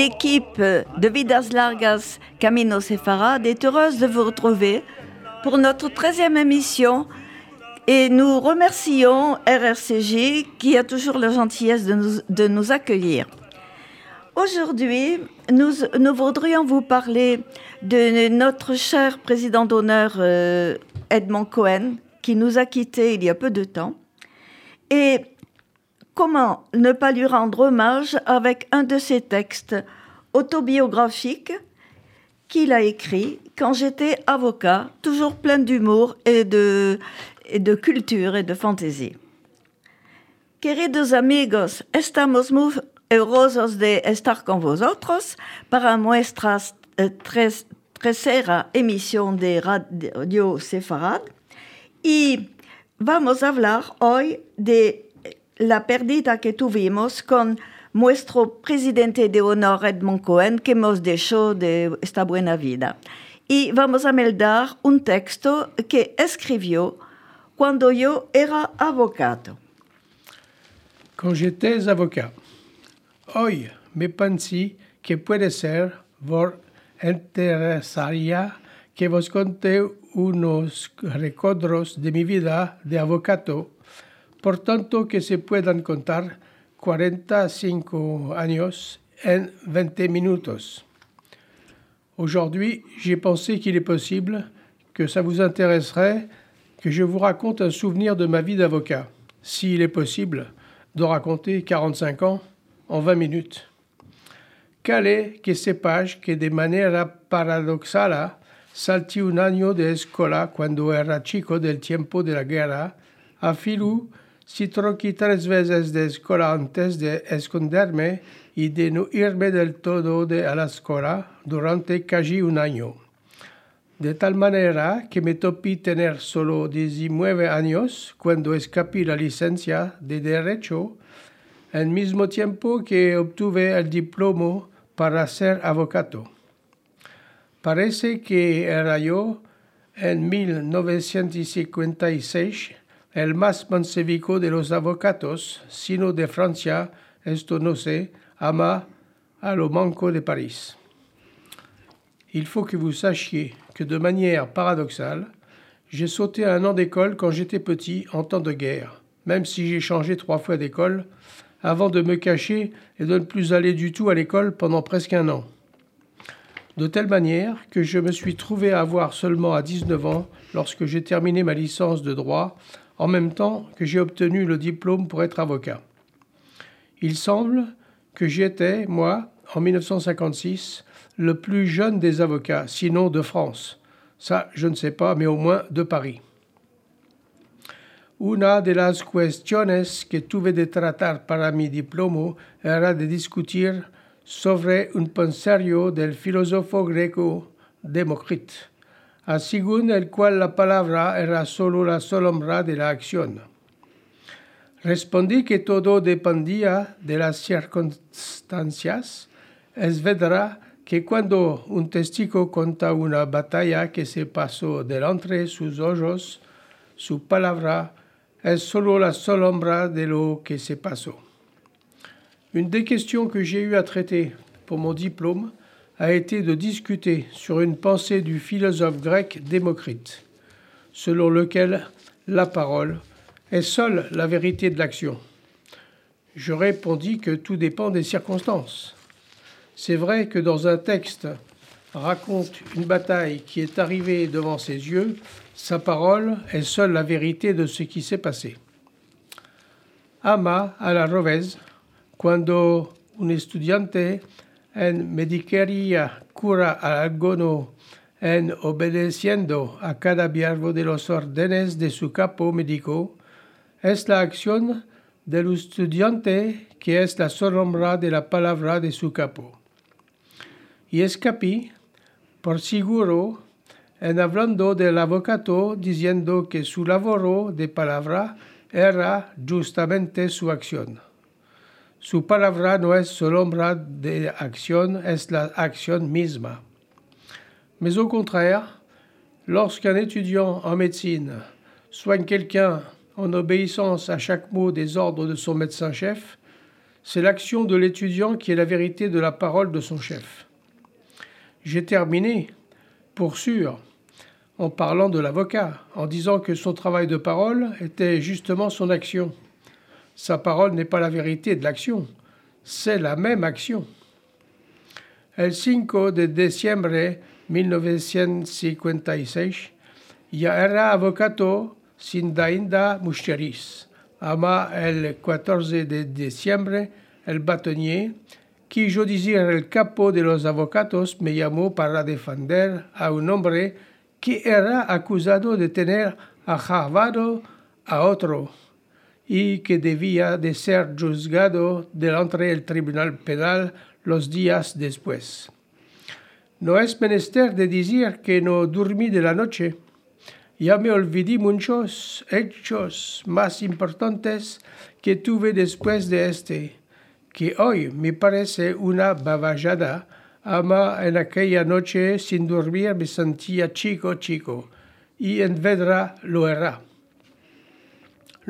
l'équipe de Vidas Largas Camino Sefarad est heureuse de vous retrouver pour notre 13e émission et nous remercions RRCJ qui a toujours la gentillesse de nous, de nous accueillir. Aujourd'hui, nous, nous, voudrions vous parler de notre cher président d'honneur euh, Edmond Cohen, qui nous a quittés il y a peu de temps. Et comment ne pas lui rendre hommage avec un de ses textes autobiographiques qu'il a écrit quand j'étais avocat, toujours plein d'humour et de, et de culture et de fantaisie. Queridos amigos, estamos muy eurosos de estar con vosotros para nuestra tercera emisión de Radio Sefarad y vamos a hablar hoy de la pérdida que tuvimos con nuestro presidente de honor Edmond Cohen, que hemos dicho de esta buena vida. Y vamos a meldar un texto que escribió cuando yo era abogado. Quand j'étais avocat, hoy me pensé que puede ser vos interesaría que vos conté unos recuerdos de mi vida de abogado por tanto que se puedan contar 45 años en 20 minutos. Aujourd'hui, j'ai pensé qu'il est possible que ça vous intéresserait que je vous raconte un souvenir de ma vie d'avocat, s'il est possible de raconter 45 ans en 20 minutes. Quelle que sepage que de manera paradoxala salti un año de escola cuando era chico del tiempo de la guerra, a filu si troqué tres veces de escuela antes de esconderme y de no irme del todo de a la escuela durante casi un año. De tal manera que me topí tener solo 19 años cuando escapé la licencia de Derecho, al mismo tiempo que obtuve el diploma para ser abogado. Parece que era yo en 1956 el más mansevico de los avocatos, sino de Francia, esto no sé, ama a lo manco de Paris. Il faut que vous sachiez que de manière paradoxale, j'ai sauté un an d'école quand j'étais petit en temps de guerre, même si j'ai changé trois fois d'école, avant de me cacher et de ne plus aller du tout à l'école pendant presque un an. De telle manière que je me suis trouvé à avoir seulement à 19 ans, lorsque j'ai terminé ma licence de droit, en même temps que j'ai obtenu le diplôme pour être avocat. Il semble que j'étais, moi, en 1956, le plus jeune des avocats, sinon de France. Ça, je ne sais pas, mais au moins de Paris. Una de las cuestiones que tuve de tratar para mi diploma era de discutir sobre un pensario del filósofo greco Demócrito según el cual la palabra era solo la sombra de la acción. Respondí que todo dependía de las circunstancias. Es verdad que cuando un testigo cuenta una batalla que se pasó delante sus ojos, su palabra es solo la sombra de lo que se pasó. Une des questions que j'ai eu à traiter pour mon diplôme a été de discuter sur une pensée du philosophe grec Démocrite, selon lequel la parole est seule la vérité de l'action. Je répondis que tout dépend des circonstances. C'est vrai que dans un texte raconte une bataille qui est arrivée devant ses yeux, sa parole est seule la vérité de ce qui s'est passé. Ama a la revés, cuando un estudiante en medicaría cura a alguno en obedeciendo a cada viervo de los órdenes de su capo médico, es la acción del estudiante que es la sombra de la palabra de su capo. Y escapí, por seguro, en hablando del abogado diciendo que su laboro de palabra era justamente su acción. Su palabra no es sombra de acción, es la acción misma. Mais au contraire, lorsqu'un étudiant en médecine soigne quelqu'un en obéissance à chaque mot des ordres de son médecin-chef, C'est l'action de l'étudiant qui est la vérité de la parole de son chef. J'ai terminé, pour sûr, en parlant de l'avocat, en disant que son travail de parole était justement son action. Sa parole n'est pas la vérité de l'action, c'est la même action. El 5 de diciembre 1956, ya era avocato sin dainda mucheris. Ama el 14 de diciembre, el bâtonnier, qui yo decir el capo de los avocatos, me llamó para defender a un hombre que era acusado de tener ajavado a otro y que debía de ser juzgado delante del tribunal penal los días después. No es menester de decir que no dormí de la noche. Ya me olvidé muchos hechos más importantes que tuve después de este, que hoy me parece una baballada. Ama en aquella noche sin dormir me sentía chico, chico, y en Vedra lo era.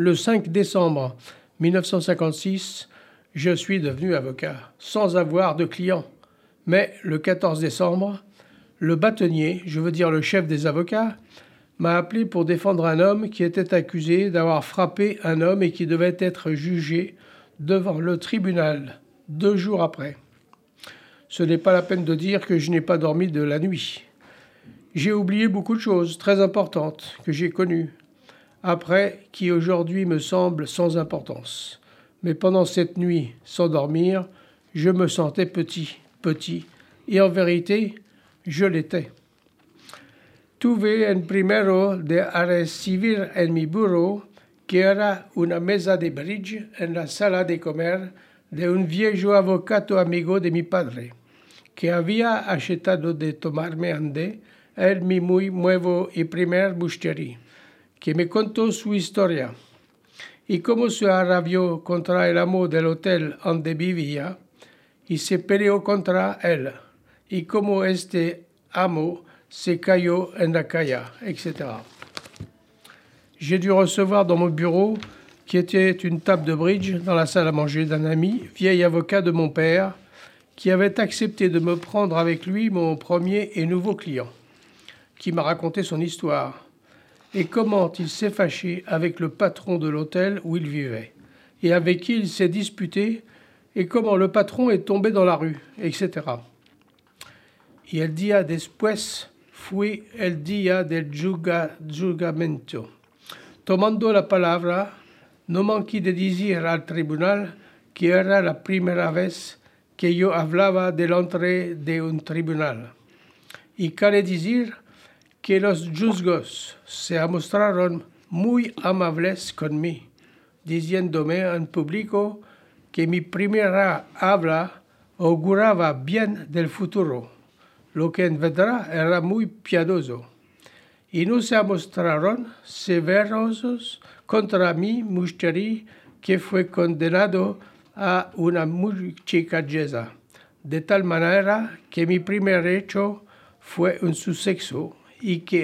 Le 5 décembre 1956, je suis devenu avocat, sans avoir de clients. Mais le 14 décembre, le bâtonnier, je veux dire le chef des avocats, m'a appelé pour défendre un homme qui était accusé d'avoir frappé un homme et qui devait être jugé devant le tribunal deux jours après. Ce n'est pas la peine de dire que je n'ai pas dormi de la nuit. J'ai oublié beaucoup de choses très importantes que j'ai connues, après qui aujourd'hui me semblent sans importance. Mais pendant cette nuit, sans dormir, je me sentais petit, petit, et en vérité, je l'étais. Tuve en primero de recibir en mi bureau que era una mesa de bridge en la sala de comer de un viejo avocado amigo de mi padre, que había achetado de tomarme ande el mi muy nuevo y primer busterí, que me contó su historia y cómo se arrabió contra el amo del hotel donde vivía, y se peleó contra él, y como este amo se cayó en la calle, etc. J'ai dû recevoir dans mon bureau, qui était une table de bridge dans la salle à manger d'un ami, vieil avocat de mon père, qui avait accepté de me prendre avec lui mon premier et nouveau client, qui m'a raconté son histoire et comment il s'est fâché avec le patron de l'hôtel où il vivait, et avec qui il s'est disputé et comment le patron est tombé dans la rue, etc. Y el día después fui el día del juzgamento. Tomando la palabra, no manqué de decir al tribunal que era la primera vez que yo hablaba delante de un tribunal. Y cabe decir que los juzgos se mostraron muy amables conmigo, diciéndome en público que mi primera habla auguraba bien del futuro, lo que en verdad era muy piadoso. Y no se mostraron severosos contra mi muchachi que fue condenado a una muchacheza, de tal manera que mi primer hecho fue un suceso que.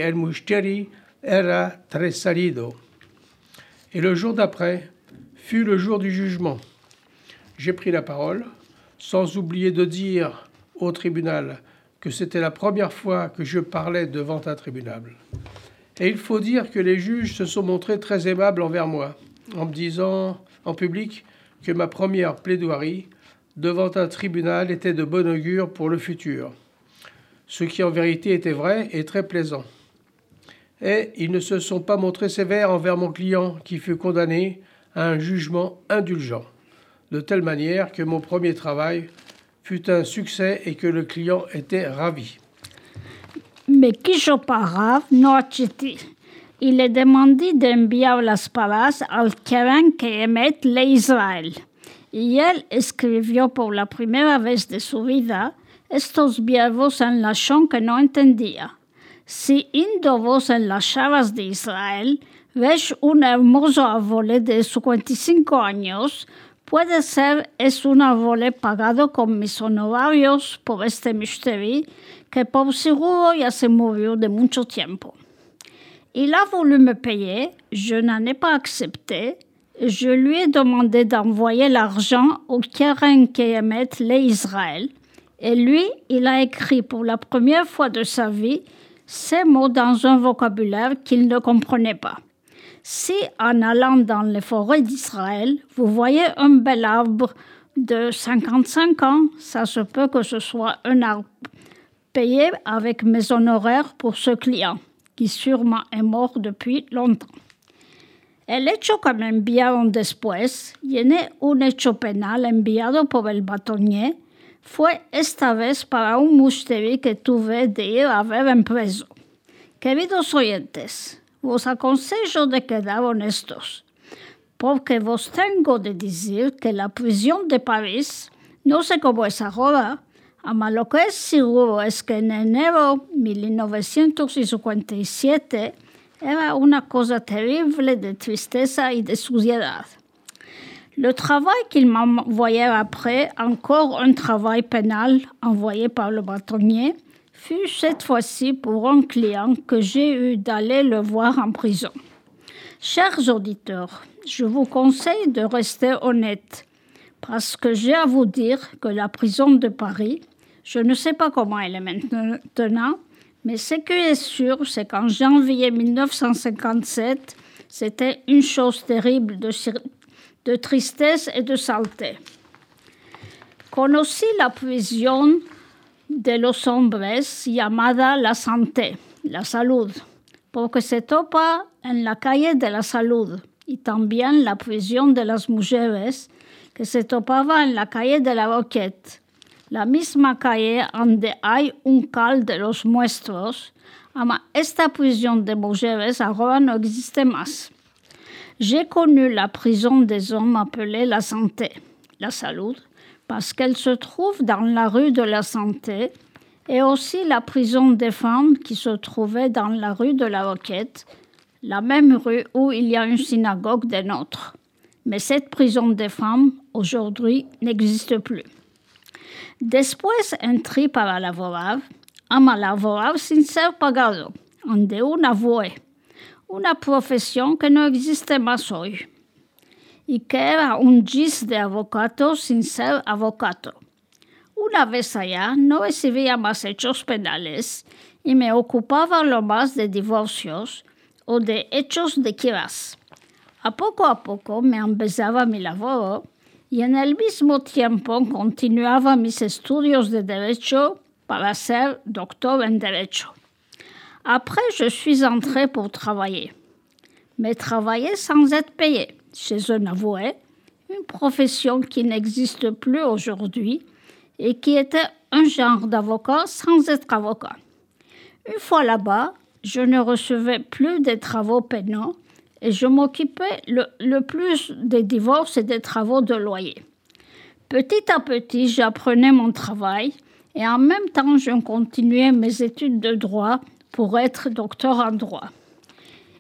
Et le jour d'après fut le jour du jugement j'ai pris la parole, sans oublier de dire au tribunal que c'était la première fois que je parlais devant un tribunal. Et il faut dire que les juges se sont montrés très aimables envers moi, en me disant en public que ma première plaidoirie devant un tribunal était de bon augure pour le futur, ce qui en vérité était vrai et très plaisant. Et ils ne se sont pas montrés sévères envers mon client qui fut condamné à un jugement indulgent de telle manière que mon premier travail fut un succès et que le client était ravi. Mais Kishoparav no accetti. Il est demandé d'enviar las palabras al Keren que émet l'Israël. Y él escribió por la primera vez de su vida estos verbos en la lachon que no entendía. Si indo vos en las chavas de Israel, ves un hermoso árboles de 55 años, Puede ser es un vole pagado con mis honorarios por este mysteri que por seguro ya se murió de mucho tiempo. Il a voulu me payer, je n'en ai pas accepté, je lui ai demandé d'envoyer l'argent au Keren Kehemet l'Israël. Et lui, il a écrit pour la première fois de sa vie ces mots dans un vocabulaire qu'il ne comprenait pas. Si en allant dans les forêts d'Israël, vous voyez un bel arbre de 55 ans, ça se peut que ce soit un arbre payé avec mes honoraires pour ce client, qui sûrement est mort depuis longtemps. El hecho que me enviaron después tiene un hecho penal enviado por el batonier fue esta vez para un musteri que tuve de ir a ver en preso. Queridos oyentes, vos aconsejo de quedar honestos, porque vos tengo de decir que la prisión de París, no sé cómo es ahora, ama lo que es seguro es que en enero 1957 era una cosa terrible de tristeza y de suciedad. Le travail qu'il m'envoyait après, encore un travail pénal envoyé par le bâtonnier, fut cette fois-ci pour un client que j'ai eu d'aller le voir en prison. Chers auditeurs, je vous conseille de rester honnête, parce que j'ai à vous dire que la prison de Paris, je ne sais pas comment elle est maintenant, mais ce qui est sûr, c'est qu'en janvier 1957, c'était une chose terrible de, de tristesse et de saleté. Conocí la prisión de los hombres llamada La Santé, la Salud, porque se topa en la calle de la Salud, y también la prisión de las mujeres, que se topaba en la calle de la Roquette la misma calle donde hay un cal de los muestros, ama esta prisión de mujeres ahora no existe más. J'ai connu la prison des hommes appelée la santé, la salud, parce qu'elle se trouve dans la rue de la santé, et aussi la prison des femmes qui se trouvait dans la rue de la Roquette, la même rue où il y a une synagogue des nôtres. Mais cette prison des femmes, aujourd'hui, n'existe plus. Después entré para laborar, ama laborar sin ser pagado, una profesión que no existe más hoy, y que era un gis de abogado sin ser abogado. Una vez allá no recibía más hechos penales y me ocupaba lo más de divorcios o de hechos de quiras. A poco a poco me empezaba mi labor y en el mismo tiempo continuaba mis estudios de derecho para ser doctor en derecho. Après, je suis entré pour travailler, mais travailler sans être payé chez un avoué, une profession qui n'existe plus aujourd'hui et qui était un genre d'avocat sans être avocat. Une fois là-bas, je ne recevais plus des travaux pénaux et je m'occupais le, plus des divorces et des travaux de loyer. Petit à petit, j'apprenais mon travail et en même temps, je continuais mes études de droit pour être docteur en droit.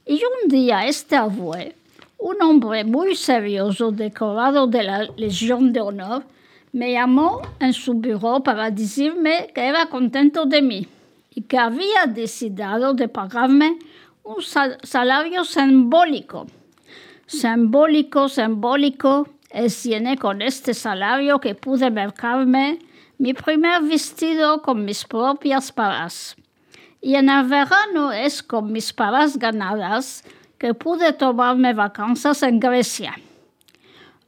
Y un día este avoué, un hombre muy serioso decorado de la Légion d'honneur, me llamó en su bureau para decirme que era contento de mí y que había decidido de pagarme un salario simbólico. Simbólico, simbólico, es tiene con este salario que pude mercarme mi primer vestido con mis propias paras. Y en el verano es con mis paras ganadas que pude tomarme vacances en Grecia.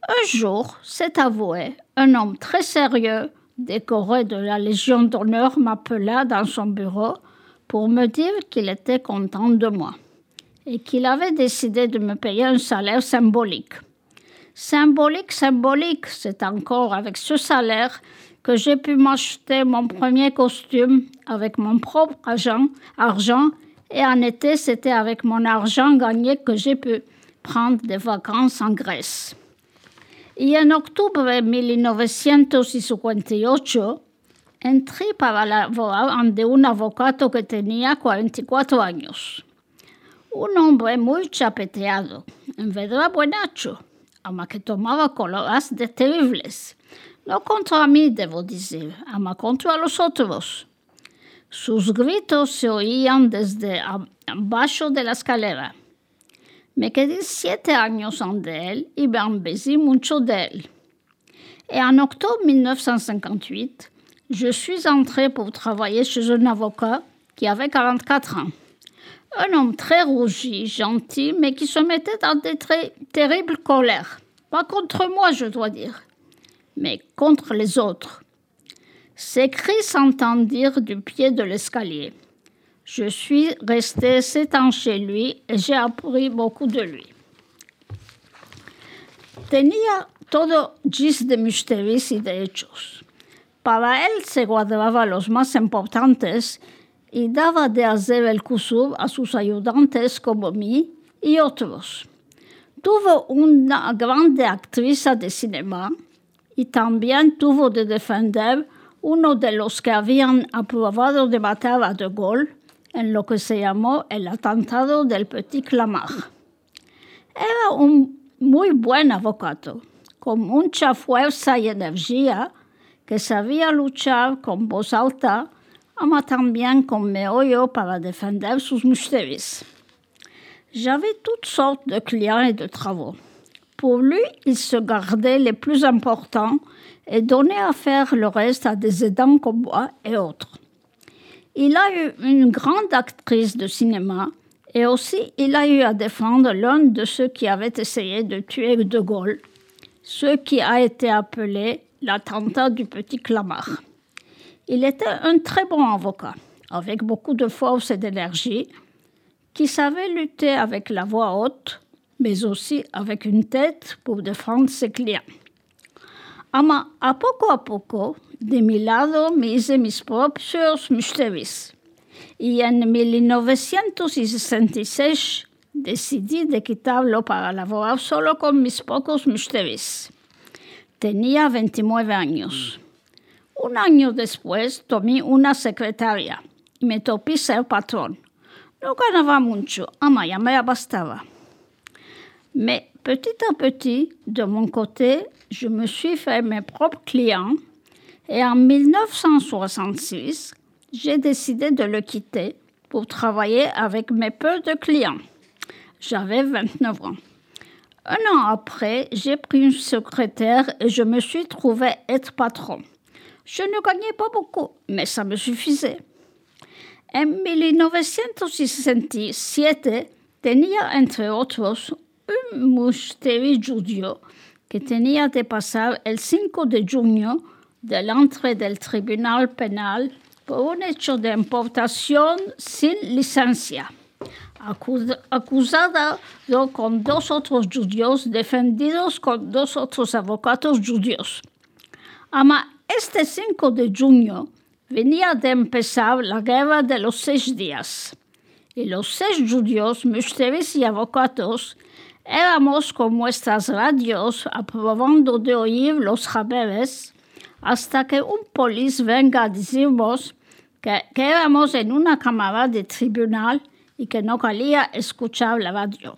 Un jour, cet avoué, un homme très sérieux, décoré de la Légion d'honneur, m'appela dans son bureau pour me dire qu'il était content de moi et qu'il avait décidé de me payer un salaire symbolique. Symbolique, symbolique, c'est encore avec ce salaire que j'ai pu m'acheter mon premier costume avec mon propre argent, argent et en été, c'était avec mon argent gagné que j'ai pu prendre des vacances en Grèce. Y en octubre 1958, entré para laborar ante un abogado que tenía 44 años. Un hombre muy chapeteado, en verdad buenacho, ama que tomaba coloras de terribles. No contra mí, debo decir, ama contra los otros. Sus gritos se oían desde abajo de la escalera. me quedé siete años de él y me embésé mucho de él. Et en octobre 1958, je suis entrée pour travailler chez un avocat qui avait 44 ans. Un homme très rougi, gentil, mais qui se mettait dans des très terribles colères. Pas contre moi, je dois dire, mais contre les autres. Ses cris s'entendirent du pied de l'escalier. Je suis restée sept ans chez lui et j'ai appris beaucoup de lui. Tenía todo gis de misterios y de hechos. Para él se guardaba los más importantes y daba de hacer el curso a sus ayudantes como mí y otros. Tuvo una grande actriz de cinema y también tuvo de defender uno de los que habían aprobado de matar a De Gaulle en lo que se llamó el atentado del Petit Clamart. Era un muy buen abogado, con mucha fuerza y energía, que sabía luchar con voz alta, ama también con meollo para defender sus mustéries. J'avais toutes sortes de clients et de travaux. Pour lui, il se gardait les plus importants et donnait à faire le reste à des aidants comme moi et autres. Il a eu une grande actrice de cinéma et aussi il a eu à défendre l'un de ceux qui avaient essayé de tuer De Gaulle, ce qui a été appelé l'attentat du petit Clamart. Il était un très bon avocat, avec beaucoup de force et d'énergie, qui savait lutter avec la voix haute, mais aussi avec une tête pour défendre ses clients. Ama a poco a poco, de mi lado me hice mis propios misterios. Y en 1966 decidí de quitarlo para laborar solo con mis pocos misterios. Tenía 29 años. Un año después tomé una secretaria y me topé ser patrón. No ganaba mucho, ama ya me bastaba. Mais petit à petit, de mon côté, je me suis fait mes propres clients et en 1966, j'ai décidé de le quitter pour travailler avec mes peu de clients. J'avais 29 ans. Un an après, j'ai pris une secrétaire et je me suis trouvé être patron. Je ne gagnais pas beaucoup, mais ça me suffisait. En 1967 tenía, entre otros, un musteri judío que tenía de pasar el 5 de junio de l'entrée del tribunal penal por un hecho de importación sin licencia, acusada con dos otros judíos defendidos con dos otros abogados judíos. Ama este 5 de junio venía de empezar la guerra de los seis días y los seis judíos, musteris y abogados éramos con nuestras radios aprobando de oír los saberes hasta que un polis venga a decirnos que, que, éramos en una cámara de tribunal y que no quería escuchar la radio.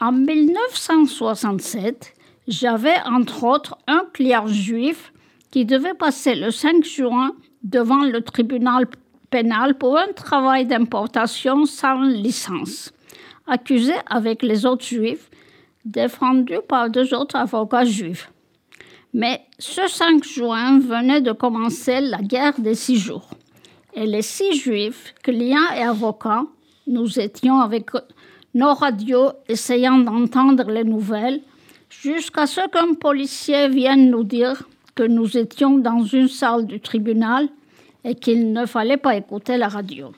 En 1967, j'avais entre autres un client juif qui devait passer le 5 juin devant le tribunal pénal pour un travail d'importation sans licence, accusé avec les autres juifs, défendu par deux autres avocats juifs. Mais ce 5 juin venait de commencer la guerre des six jours. Et les six juifs, clients et avocats, nous étions avec nos radios essayant d'entendre les nouvelles jusqu'à ce qu'un policier vienne nous dire que nous étions dans une salle du tribunal et qu'il ne fallait pas écouter la radio.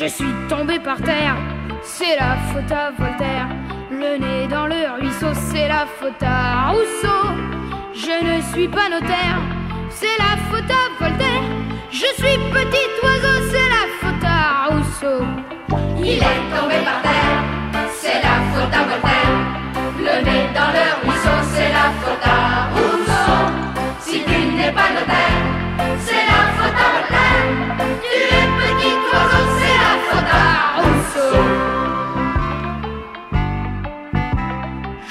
Je suis tombé par terre, c'est la faute à Voltaire. Le nez dans le ruisseau, c'est la faute à Rousseau. Je ne suis pas notaire, c'est la faute à Voltaire. Je suis petit oiseau, c'est la faute à Rousseau. Il est tombé par terre, c'est la faute à Voltaire. Le nez dans le ruisseau, c'est la faute à Rousseau. Si tu n'es pas notaire, c'est la faute à Voltaire. Tu es petit oiseau,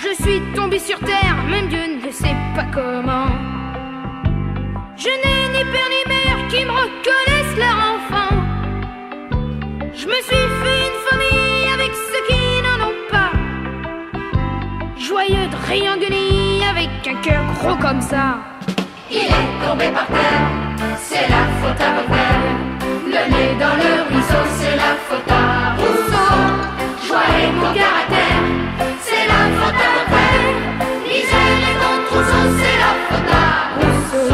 je suis tombé sur terre, même Dieu ne sait pas comment. Je n'ai ni père ni mère qui me reconnaissent leur enfant. Je me suis fait une famille avec ceux qui n'en ont pas. Joyeux de avec un cœur gros comme ça. Il est tombé par terre, c'est la faute à Bogdan. Nez dans le ruisseau, c'est la faute à Rousseau. Joie et bon caractère, c'est la faute à Voltaire. Misère et ton trousseau, c'est la faute à Rousseau.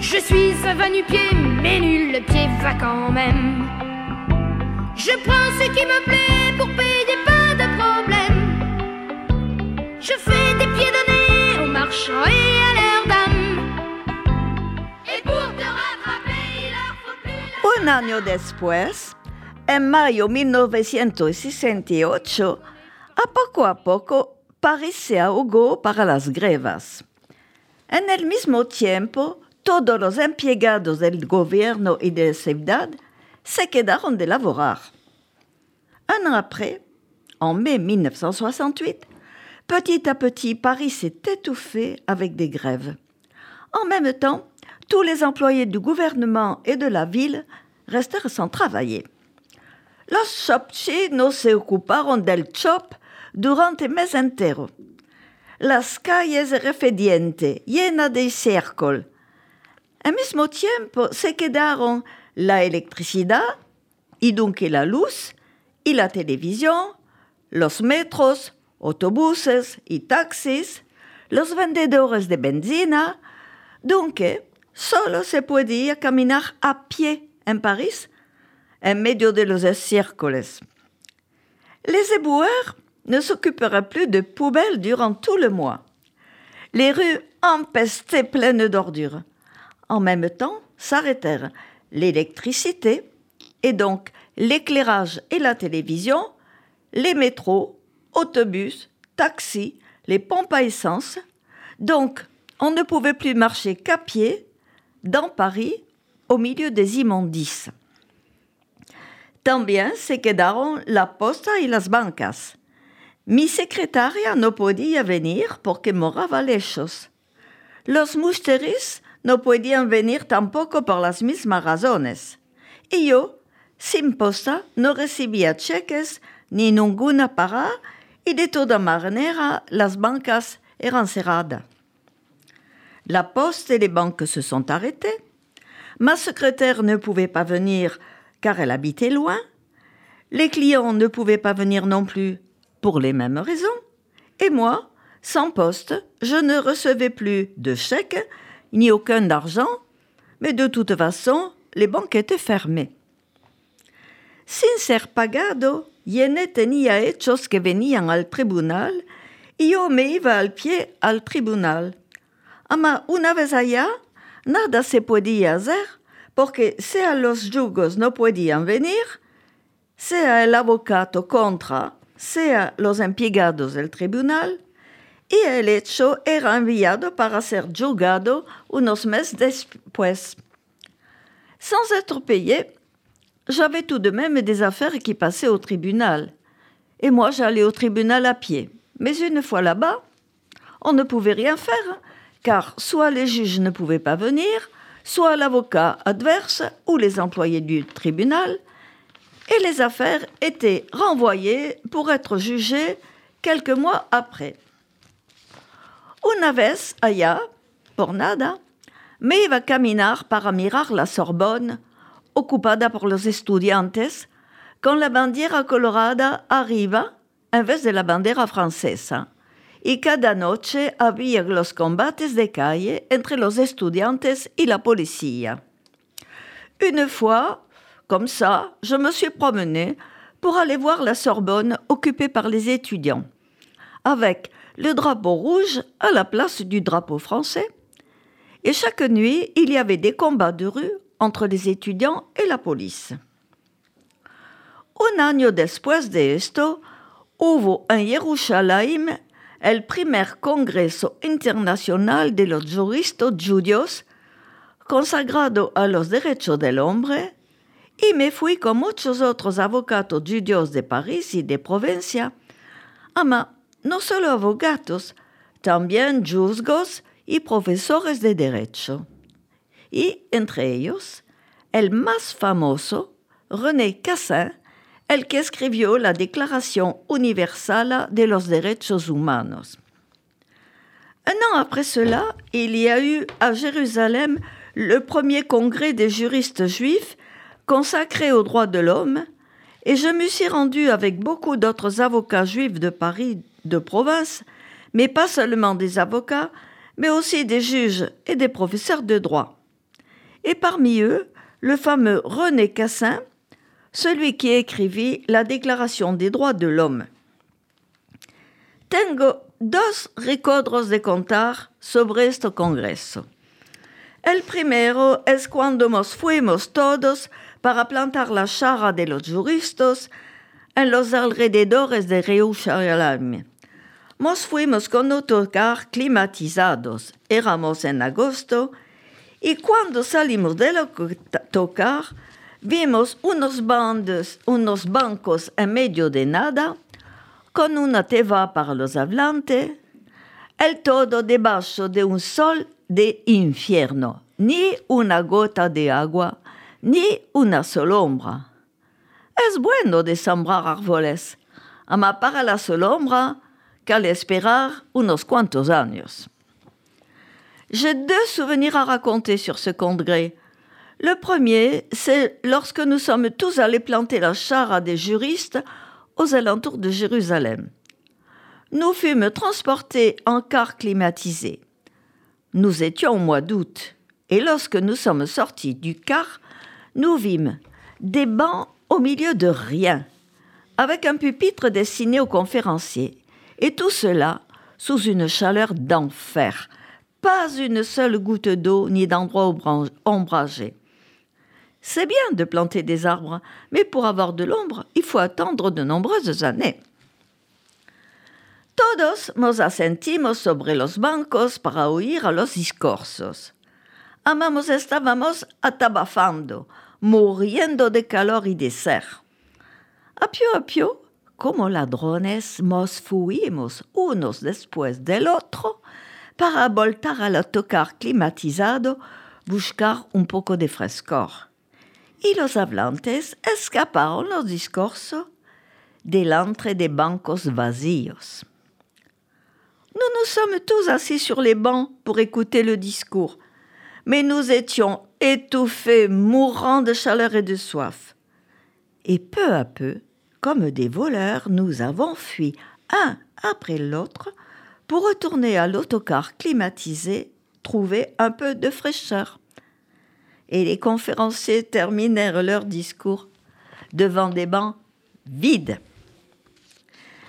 Je suis un va-nu-pied, mais nul le pied va quand même. Je prends ce qui me plaît pour payer pas de problème. Je fais des pieds donnés aux marchands et à Un año después, en mayo 1968, a poco a poco París se ahogó para las grevas. En el mismo tiempo, todos los empleados del gobierno y de la ciudad se quedaron de laborar. Un an après, en mai 1968, petit à petit, Paris s'est étouffé avec des grèves. En même temps, tous les employés du gouvernement et de la ville restèrent sans travailler. Los shopchinos se ocuparon del chop durante mes enteros. Las calles refedientes, llenas de círculos. Al mismo tiempo se quedaron la electricidad, y donc la luz, y la televisión, los metros, autobuses y taxis, los vendedores de benzina, donc solo se podía caminar a pie en París en medio de los. Les éboueurs ne s'occuperaient plus de poubelles durant tout le mois. Les rues empestaient pleines d'ordures. En même temps, s'arrêtèrent l'électricité et donc l'éclairage et la télévision, les métros, autobus, taxis, les pompes à essence. Donc, on ne pouvait plus marcher qu'à pied dans Paris au milieu des immondices. También se quedaron la posta y las bancas. Mi secretaria no podía venir porque moraba lejos. Los musteris no podían venir tampoco por las mismas razones. Y yo, sin posta, no recibía cheques ni ninguna paga y de toda manera las bancas eran cerradas. La poste et les banques se sont arrêtées. Ma secrétaire ne pouvait pas venir car elle habitait loin. Les clients ne pouvaient pas venir non plus pour les mêmes raisons. Et moi, sans poste, je ne recevais plus de chèques ni aucun d'argent, mais de toute façon, les banques étaient fermées. Sin ser pagado, Yene tenía hechos que venían al tribunal y yo me iba al pie al tribunal. Ama una vez allá, nada se podía hacer porque sea los jugos no podían venir, sea el abogado contra, sea los empleados del tribunal, y el hecho era enviado para ser juzgado unos meses después. Sans être payé, j'avais tout de même des affaires qui passaient au tribunal. Et moi, j'allais au tribunal à pied. Mais une fois là-bas, on ne pouvait rien faire, car soit les juges ne pouvaient pas venir, soit l'avocat adverse ou les employés du tribunal, et les affaires étaient renvoyées pour être jugées quelques mois après. Una vez allá, por nada, me iba a caminar para mirar la Sorbonne, ocupada por los estudiantes, con la bandera colorada arriba en vez de la bandera francesa. Y cada noche había los combates de calle entre los estudiantes y la policía. Une fois, comme ça, je me suis promenée pour aller voir la Sorbonne occupée par les étudiants, avec le drapeau rouge à la place du drapeau français. Et chaque nuit, il y avait des combats de rue entre les étudiants et la police. Un año después de esto, hubo en Jerusalén el primer Congreso Internacional de los Juristas Judíos consagrado a los derechos del hombre y me fui con muchos otros abogados judíos de París y de provincia. Ama, no solo abogados, también juzgos y profesores de derecho. Y entre ellos, el más famoso, René Cassin, el que escribió la Declaración Universal de los Derechos Humanos. Un an après cela, il y a eu à Jérusalem le premier congrès des juristes juifs consacré aux droits de l'homme, et je me suis rendu avec beaucoup d'autres avocats juifs de Paris, de province, mais pas seulement des avocats, mais aussi des juges et des professeurs de droit. Et parmi eux, le fameux René Cassin, celui qui écrivit la Déclaration des droits de l'homme. Tengo dos recuerdos de contar sobre este congreso. El primero es cuando nos fuimos todos para plantar la chara de los juristas en los alrededores de Jerusalén. Nos fuimos con autocar climatizados. Éramos en agosto y cuando salimos del autocar vimos unos, unos bancos en medio de nada con una teva para los hablantes, el todo debajo de un sol de infierno, ni una gota de agua, ni una sola Es bueno de sembrar árboles, ama para la sombra qu'à esperar unos cuantos años. J'ai deux souvenirs à raconter sur ce congrès. Le premier, c'est lorsque nous sommes tous allés planter la char à des juristes aux alentours de Jérusalem. Nous fûmes transportés en car climatisé. Nous étions au mois d'août, et lorsque nous sommes sortis du car, nous vîmes des bancs au milieu de rien, avec un pupitre destiné aux conférenciers, et tout cela sous une chaleur d'enfer, pas une seule goutte d'eau ni d'endroit ombragé. C'est bien de planter des arbres, mais pour avoir de l'ombre, il faut attendre de nombreuses années. Todos nos asentimos sobre los bancos para oír a los discursos. Amamos estábamos atabafando, muriendo de calor y de ser. A pio a pio, como ladrones, nos fuimos unos después del otro para voltar al autocar climatizado, buscar un poco de frescor. Y los hablantes escaparon los discursos delante de bancos vacíos. Nous nous sommes tous assis sur les bancs pour écouter le discours, mais nous étions étouffés, mourant de chaleur et de soif. Et peu à peu, comme des voleurs, nous avons fui un après l'autre pour retourner à l'autocar climatisé, trouver un peu de fraîcheur. Et les conférenciers terminèrent leur discours devant des bancs vides.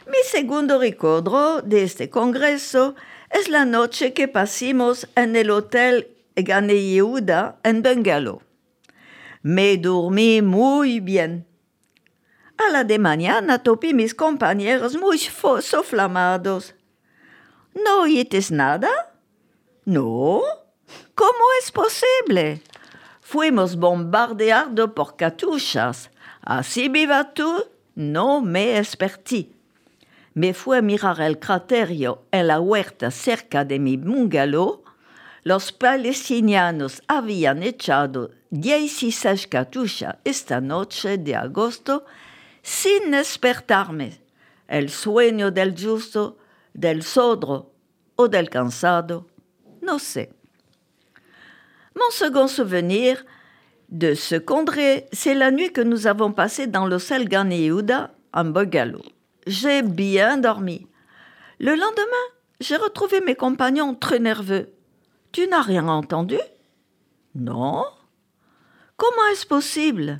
Mi segundo ricordo de este congreso es la noche que pasamos en el hotel Gane Yehuda en Bungalow. Me dormí muy bien. A la de mañana topé mis compañeros muy soflamados. ¿No oíste nada? No. ¿Cómo es posible? Fuimos bombardeados por catuchas. Así viva tú, no me espertí. me fue a mirar el craterio en la huerta cerca de mi bungalow, los palestinianos habían echado 16 catuchas esta noche de agosto sin despertarme. El sueño del justo, del sodro o del cansado, no sé. Mon second souvenir de ce congrès, c'est la nuit que nous avons passée dans l'hôtel Yehuda en bungalow j'ai bien dormi. Le lendemain, j'ai retrouvé mes compagnons très nerveux. Tu n'as rien entendu? Non. Comment est-ce possible?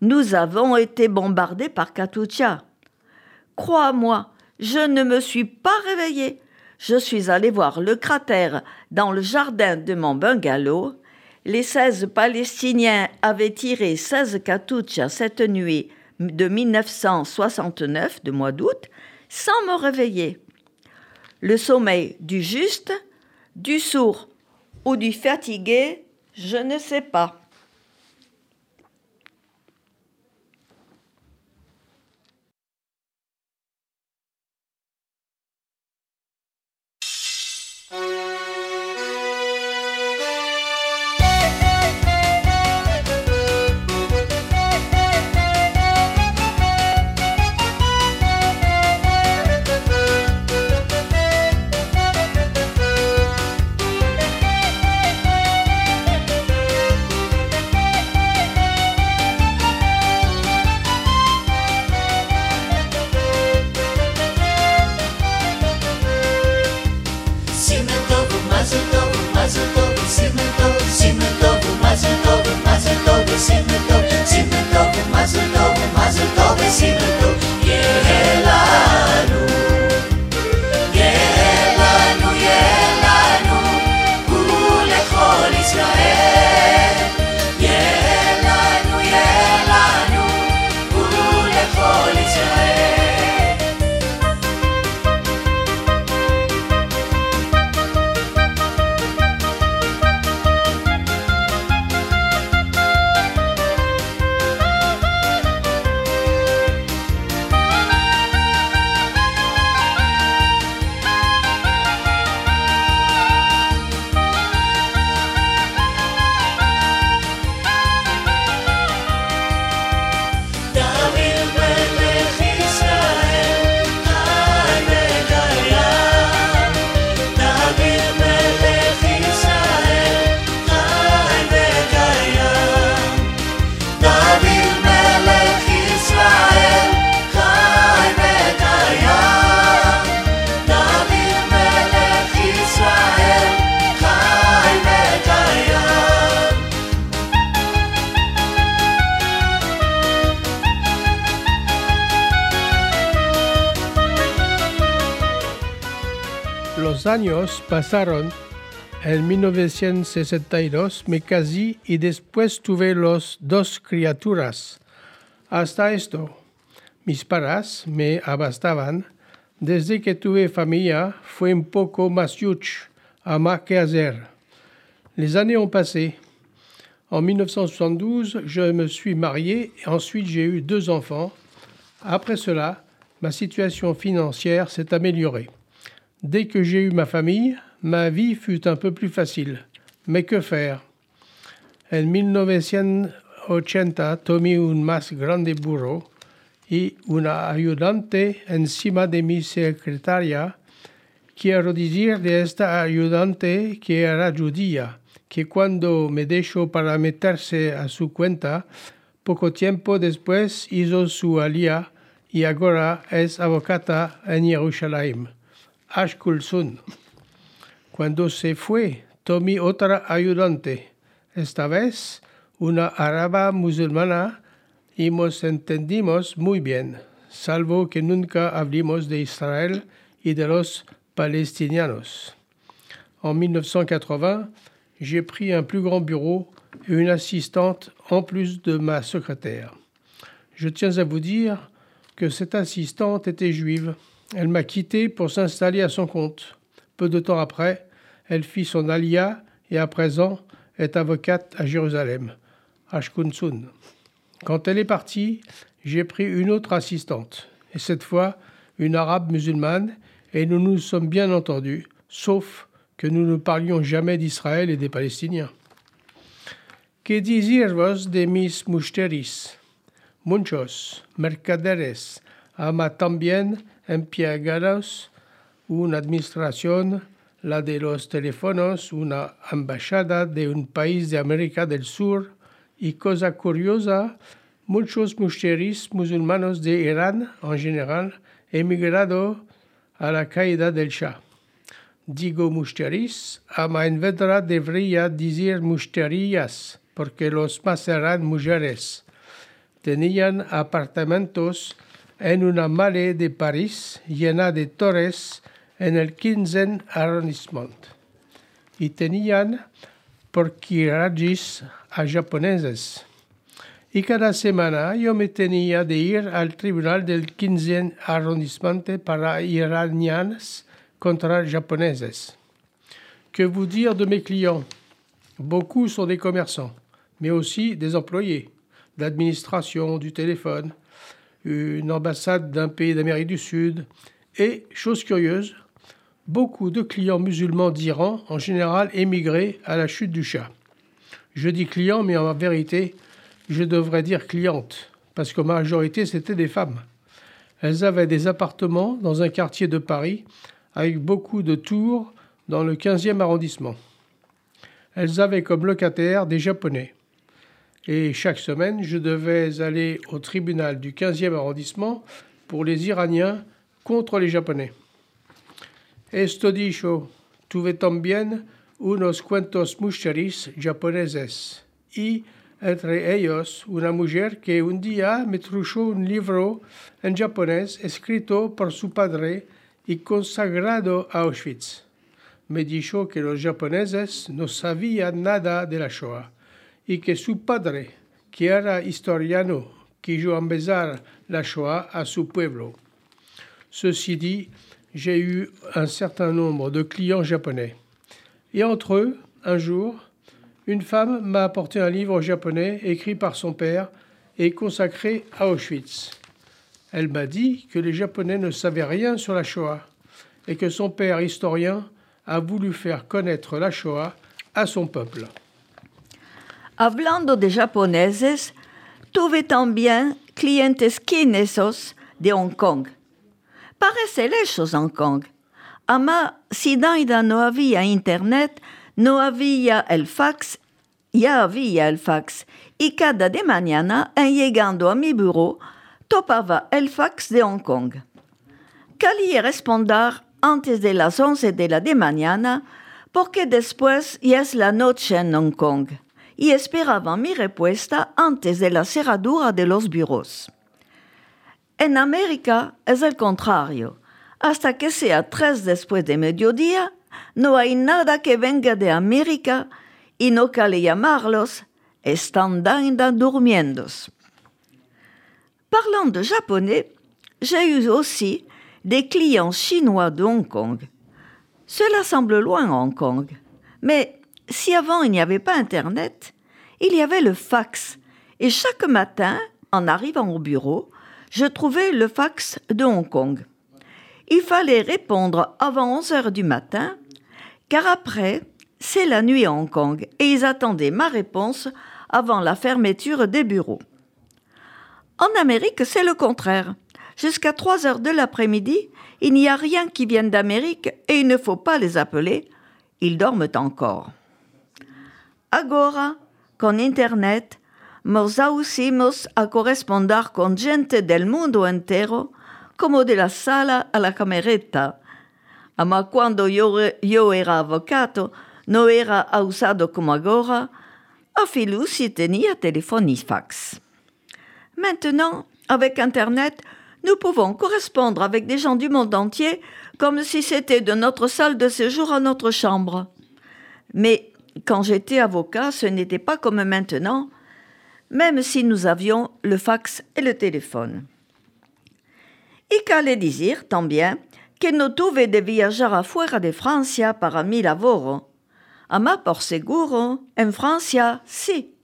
Nous avons été bombardés par Katucha. Crois-moi, je ne me suis pas réveillé. Je suis allé voir le cratère dans le jardin de mon bungalow. Les 16 Palestiniens avaient tiré 16 Katucha cette nuit de 1969, de mois d'août, sans me réveiller. Le sommeil du juste, du sourd ou du fatigué, je ne sais pas. que más lo que más que. Años pasaron. En 1962 me casé y después tuve los dos criaturas. Hasta esto, mis padres me abastaban. Desde que tuve familia, fue un poco más yuch à más que. Les années ont passé. En 1972, je me suis marié et ensuite j'ai eu deux enfants. Après cela, ma situation financière s'est améliorée. Dès que j'ai eu ma famille, ma vie fut un peu plus facile. Mais que faire? En 1980 tomé un más grande burro y una ayudante encima de mi secretaria. Quiero decir de esta ayudante que era judía, que cuando me dejó para meterse a su cuenta, poco tiempo después hizo su alía y ahora es abogada en Jerusalén. Ashkulsun. Cuando se fue, tomé otra ayudante, esta vez una araba musulmana, y nos entendimos muy bien, salvo que nunca hablamos de Israel y de los palestinianos. En 1980, j'ai pris un plus grand bureau et une assistante en plus de ma secrétaire. Je tiens à vous dire que cette assistante était juive. Elle m'a quitté pour s'installer à son compte. Peu de temps après, elle fit son alia et à présent est avocate à Jérusalem, Ashkunsun. Quand elle est partie, j'ai pris une autre assistante, et cette fois une arabe musulmane, et nous nous sommes bien entendus, sauf que nous ne parlions jamais d'Israël et des Palestiniens. Que decir vos de mis musteris? Muchos mercaderes ama también empleados una administración, la de los teléfonos, una embajada de un país de América del Sur y cosa curiosa, muchos musteris musulmanos de Irán en general emigrado a la caída del Shah. Digo musteris, ama en verdad debería decir musterías, porque los más eran mujeres. Tenían apartamentos en una mare de París llena de torres en el 15 arrondissement. Y tenían porquiragis a japoneses. Y cada semana yo me tenía de ir al tribunal del 15 arrondissement para iranianas contra japoneses. Que vous dire de mes clients? Beaucoup sont des commerçants, mais aussi des employés, d'administration, du téléphone, une ambassade d'un pays d'Amérique du Sud, et, chose curieuse, beaucoup de clients musulmans d'Iran, en général émigrés à la chute du Shah. Je dis clients, mais en vérité, je devrais dire clientes, parce qu'en majorité, c'était des femmes. Elles avaient des appartements dans un quartier de Paris, avec beaucoup de tours dans le 15e arrondissement. Elles avaient comme locataires des Japonais. Et chaque semaine, je devais aller au tribunal du 15e arrondissement pour les Iraniens contre les Japonais. Esto dicho, tuve también unos cuantos mucheris japoneses y entre ellos una mujer que un día me truchó un libro en japonés escrito por su padre y consagrado a Auschwitz. Me dijo que los japoneses no sabían nada de la Shoah y que su padre, que era historiano, quiso empezar la Shoah a su pueblo. Ceci dit, j'ai eu un certain nombre de clients japonais. Et entre eux, un jour, une femme m'a apporté un livre japonais écrit par son père et consacré à Auschwitz. Elle m'a dit que les Japonais ne savaient rien sur la Shoah et que son père historien a voulu faire connaître la Shoah à son peuple. Hablando de japoneses, tuve también clientes chinesos de Hong Kong. Parece lejos Hong Kong. Ama si daida no había internet, no había el fax, ya había el fax. Y cada de mañana, en llegando a mi bureau, topaba el fax de Hong Kong. Quería responder antes de las once de la de mañana, porque después ya es la noche en Hong Kong, y esperaba mi respuesta antes de la cerradura de los bureaus. En América es el contrario. hasta que sea tres después de mediodía, no hay nada que venga de América y no cale llamarlos, están dando durmiendo. Parlant de japonais, j'ai eu aussi des clients chinois de Hong Kong. Cela semble loin Hong Kong, mais si avant il n'y avait pas Internet, il y avait le fax, et chaque matin, en arrivant au bureau, je trouvais le fax de Hong Kong. Il fallait répondre avant 11 heures du matin, car après, c'est la nuit à Hong Kong, et ils attendaient ma réponse avant la fermeture des bureaux. En Amérique, c'est le contraire. Jusqu'à 3 heures de l'après-midi, il n'y a rien qui vienne d'Amérique et il ne faut pas les appeler. Ils dorment encore. Agora, con Internet, nos ausimos a correspondar con gente del mundo entero, como de la sala a la cameretta. Ma cuando yo, yo era avvocato, no era usado como agora, a Filou si tenía téléphone fax. Maintenant, avec Internet, nous pouvons correspondre avec des gens du monde entier comme si c'était de notre salle de séjour à notre chambre. Mais quand j'étais avocat, ce n'était pas comme maintenant, même si nous avions le fax et le téléphone. Y cal decir también que no tuve de viajar afuera de Francia para mi lavoro. ma por seguro, en Francia sí.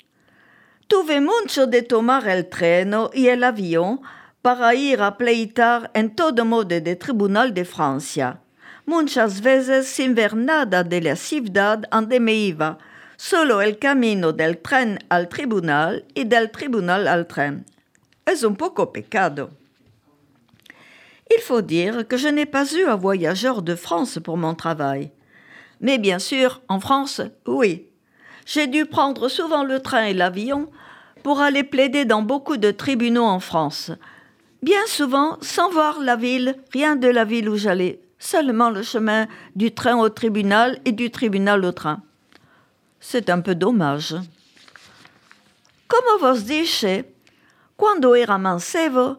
Tuve mucho de tomar el treno y el avión para ir a pleitar en todo modo de Tribunal de Francia. Muchas veces sin de la ciudad donde solo el camino del tren al tribunal y del tribunal al tren. Es un poco pecado. Il faut dire que je n'ai pas eu un voyageur de France pour mon travail. Mais bien sûr, en France, oui. J'ai dû prendre souvent le train et l'avion pour aller plaider dans beaucoup de tribunaux en France. Bien souvent, sans voir la ville, rien de la ville où j'allais, seulement le chemin du train au tribunal et du tribunal au train. C'est un peu dommage. Como vos dije, cuando era mancebo,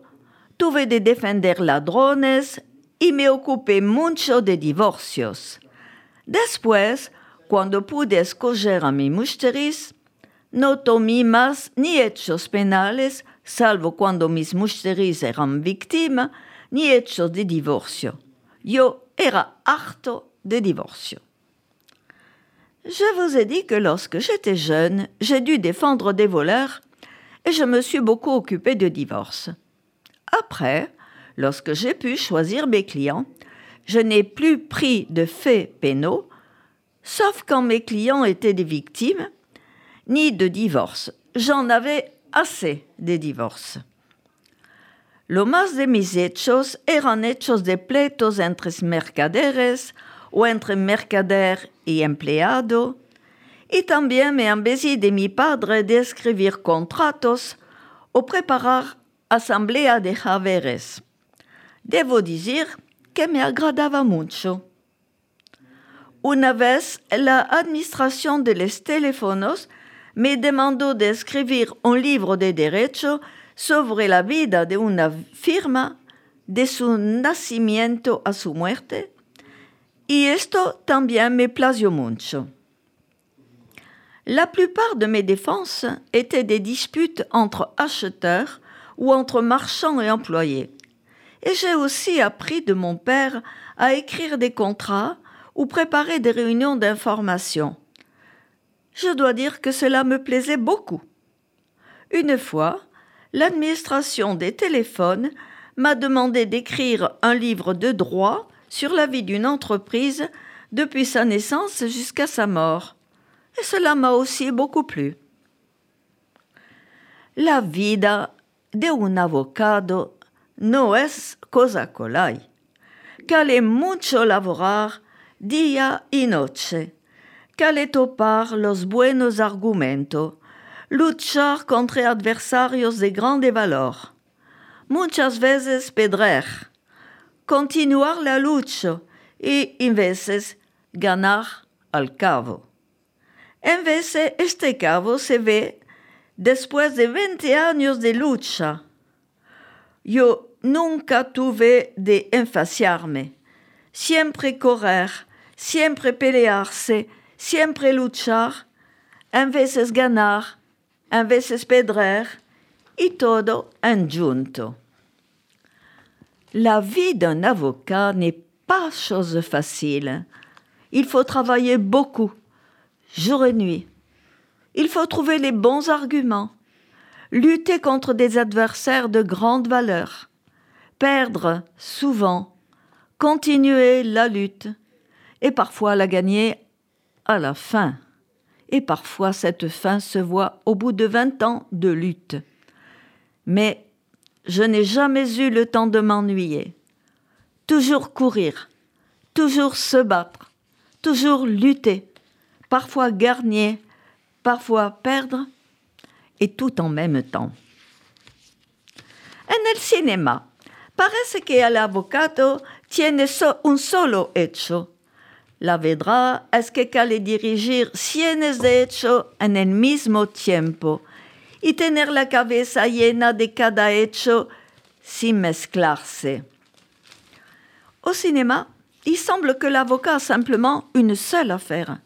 tuve de defender ladrones y me ocupé mucho de divorcios. Después, cuando pude escoger a mi musteris, no tomé más ni hechos penales, salvo cuando mis musteris eran víctimas, ni hechos de divorcio. Yo era harto de divorcio. Je vous ai dit que lorsque j'étais jeune, j'ai dû défendre des voleurs et je me suis beaucoup occupé de divorce. Après, lorsque j'ai pu choisir mes clients, je n'ai plus pris de faits pénaux, sauf quand mes clients étaient des victimes, ni de divorce. J'en avais assez de divorces. Lo más de mis hechos eran hechos de pleitos entre mercaderes o entre mercader y empleado, y también me embesí de mi padre de escribir contratos o preparar asamblea de haberes. Debo decir que me agradaba mucho. Una vez, la administración de los teléfonos me demandó de escribir un libro de derecho sobre la vida de una firma de su nacimiento a su muerte, y esto también me plació mucho. La plupart de mes défenses étaient des disputes entre acheteurs ou entre marchands et employés. Et j'ai aussi appris de mon père à écrire des contrats ou préparer des réunions d'information. Je dois dire que cela me plaisait beaucoup. Une fois, l'administration des téléphones m'a demandé d'écrire un livre de droit sur la vie d'une entreprise depuis sa naissance jusqu'à sa mort et cela m'a aussi beaucoup plu. La vida de un avocado no es cosa colay. Cale mucho laborar día y noche. Cale topar los buenos argumentos. Luchar contra adversarios de grande valor. Muchas veces pedrer. Continuar la lucha y, en veces, ganar al cabo. En vez este cabo se ve después de 20 años de lucha. Yo nunca tuve de enfaciarme. Siempre correr, siempre pelearse, siempre luchar, en veces ganar, en veces perder, y todo en junto. La vie d'un avocat n'est pas chose facile. Il faut travailler beaucoup, jour et nuit. Il faut trouver les bons arguments, lutter contre des adversaires de grande valeur, perdre souvent, continuer la lutte et parfois la gagner à la fin. Et parfois cette fin se voit au bout de vingt ans de lutte. Mais je n'ai jamais eu le temps de m'ennuyer. Toujours courir, toujours se battre, toujours lutter, parfois gagner, parfois perdre, et tout en même temps. En el cinema, parece que el avocado tiene un solo hecho. La verdad es que cal dirigir cienes de hecho en el mismo tiempo? Y tener la cabeza llena de cada hecho sin mezclarse. Au cinéma, il semble que l'avocat a simplement une seule affaire.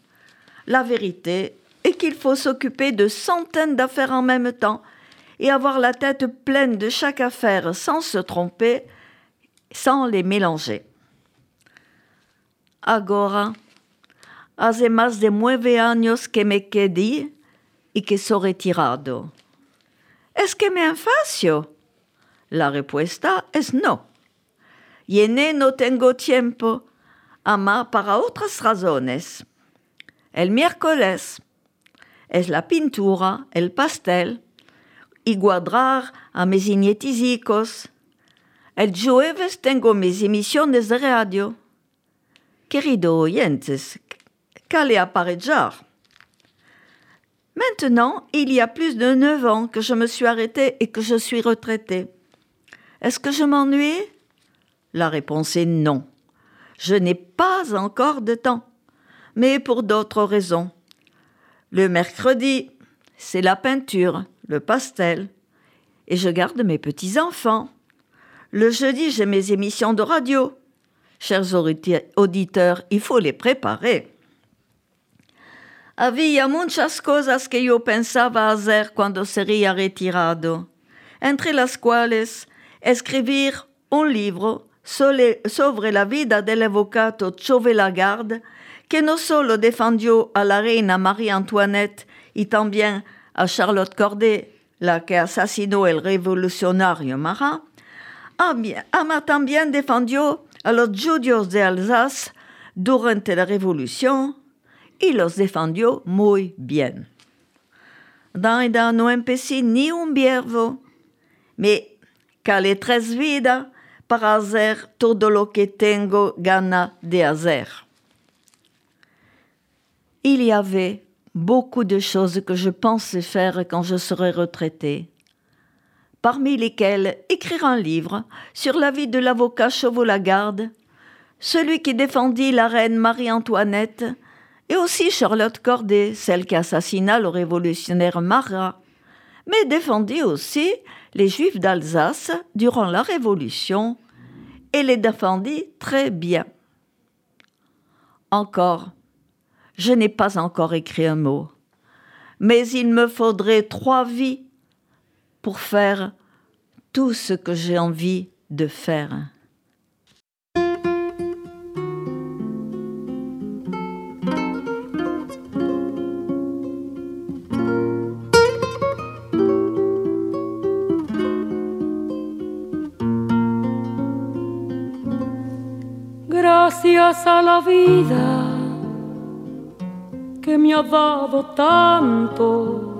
La vérité est qu'il faut s'occuper de centaines d'affaires en même temps et avoir la tête pleine de chaque affaire sans se tromper, sans les mélanger. Agora, hace más de nueve años que me quedé y que soy retirado. ¿Es que me enfacio? La respuesta es no. Yene no tengo tiempo, ama para otras razones. El miércoles es la pintura, el pastel, y guardar a mis nieticicos. El jueves tengo mis emisiones de radio. Querido oyentes, qu'allez aparejar. Maintenant, il y a plus de neuf ans que je me suis arrêtée et que je suis retraitée. Est-ce que je m'ennuie? La réponse est non. Je n'ai pas encore de temps, mais pour d'autres raisons. Le mercredi, c'est la peinture, le pastel, et je garde mes petits-enfants. Le jeudi, j'ai mes émissions de radio. Chers auditeurs, il faut les préparer. Había muchas cosas que yo pensaba hacer cuando sería retirado, entre las cuales escribir un libro sobre la vida del avvocato Chauvet Lagarde, que no solo defendió a la reina María Antoinette y también a Charlotte Corday, la que asesinó el revolucionario Marat, ama también defendió a los judíos de Alsace durante la revolución y los defendió muy bien. Daida no empecé ni un viervo, me calé tres vida para hacer todo lo que tengo gana de hacer. Il y avait beaucoup de choses que je pensais faire quand je serai retraité, parmi lesquelles écrire un livre sur la vie de l'avocat Chauveau-Lagarde, celui qui défendit la reine Marie-Antoinette, et aussi Charlotte Corday, celle qui assassina le révolutionnaire Marat, mais défendit aussi les Juifs d'Alsace durant la Révolution et les défendit très bien. Encore, je n'ai pas encore écrit un mot, mais il me faudrait trois vies pour faire tout ce que j'ai envie de faire. Gracias a la vida que me ha dado tanto,